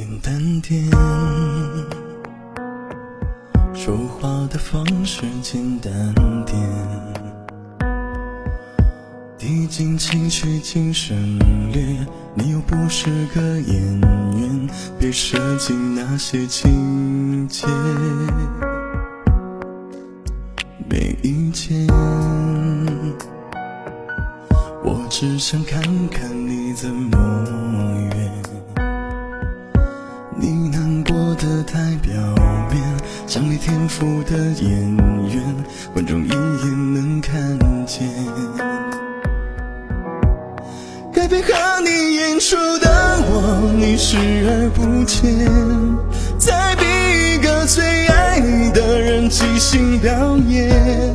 简单点，说话的方式简单点，递进情绪尽省略，你又不是个演员，别设计那些情节。没意见，我只想看看你怎么的太表面，像没天赋的演员，观众一眼能看见。改变和你演出的我，你视而不见。再逼一个最爱你的人即兴表演，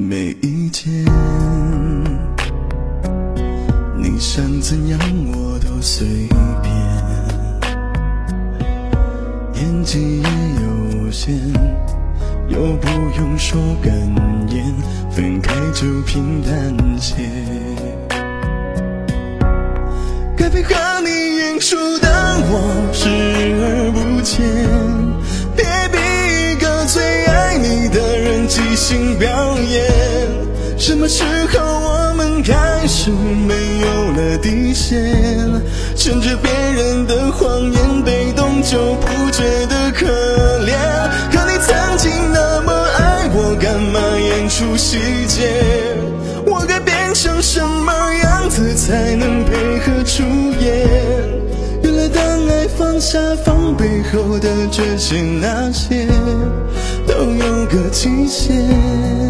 没意见，你想怎样我都随便，演技也有限，又不用说感言，分开就平淡些。改变和你演出的我视而不见，别逼一个最爱你的人即兴表演。什么时候我们开始没有了底线？趁着别人的谎言被动就不觉得可怜。可你曾经那么爱我，干嘛演出细节？我该变成什么样子才能配合出演？原来当爱放下防备后的这些那些，都有个期限。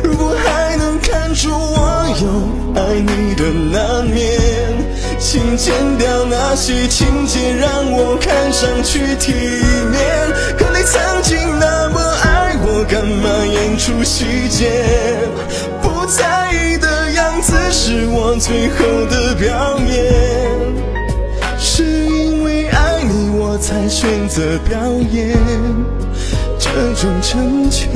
些情节，让我看上去体面。可你曾经那么爱我，干嘛演出细节？不在意的样子是我最后的表演，是因为爱你，我才选择表演这种成全。